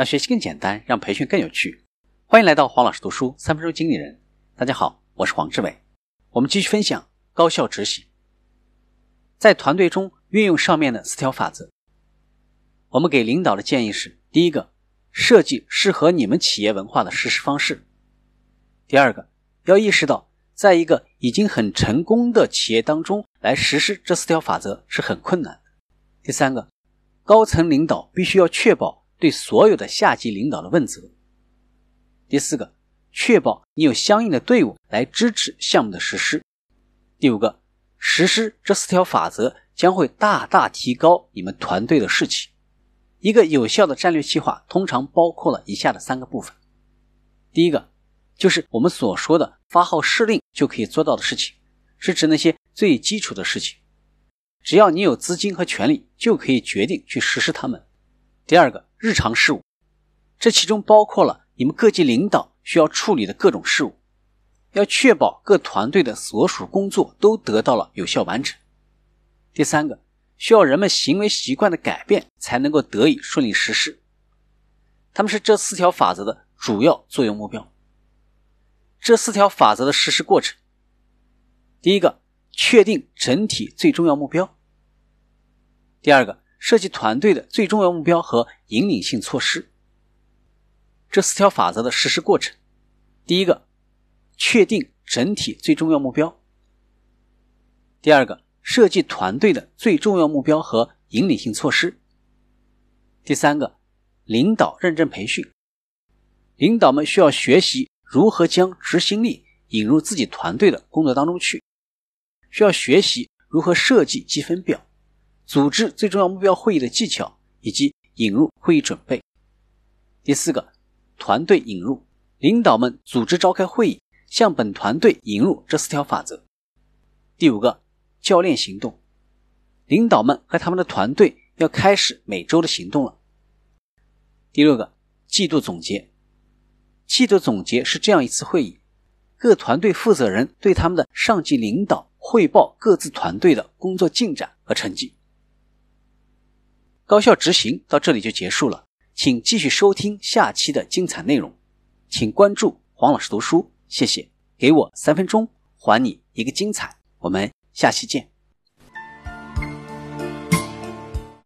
让学习更简单，让培训更有趣。欢迎来到黄老师读书三分钟经理人。大家好，我是黄志伟。我们继续分享高效执行，在团队中运用上面的四条法则。我们给领导的建议是：第一个，设计适合你们企业文化的实施方式；第二个，要意识到，在一个已经很成功的企业当中来实施这四条法则是很困难的；第三个，高层领导必须要确保对所有的下级领导的问责；第四个。确保你有相应的队伍来支持项目的实施。第五个，实施这四条法则将会大大提高你们团队的士气。一个有效的战略计划通常包括了以下的三个部分。第一个，就是我们所说的发号施令就可以做到的事情，是指那些最基础的事情，只要你有资金和权力，就可以决定去实施它们。第二个，日常事务，这其中包括了你们各级领导。需要处理的各种事务，要确保各团队的所属工作都得到了有效完成。第三个，需要人们行为习惯的改变才能够得以顺利实施。他们是这四条法则的主要作用目标。这四条法则的实施过程：第一个，确定整体最重要目标；第二个，设计团队的最重要目标和引领性措施。这四条法则的实施过程：第一个，确定整体最重要目标；第二个，设计团队的最重要目标和引领性措施；第三个，领导认证培训，领导们需要学习如何将执行力引入自己团队的工作当中去，需要学习如何设计积分表、组织最重要目标会议的技巧以及引入会议准备；第四个。团队引入，领导们组织召开会议，向本团队引入这四条法则。第五个，教练行动，领导们和他们的团队要开始每周的行动了。第六个，季度总结，季度总结是这样一次会议，各团队负责人对他们的上级领导汇报各自团队的工作进展和成绩。高效执行到这里就结束了。请继续收听下期的精彩内容，请关注黄老师读书，谢谢。给我三分钟，还你一个精彩。我们下期见。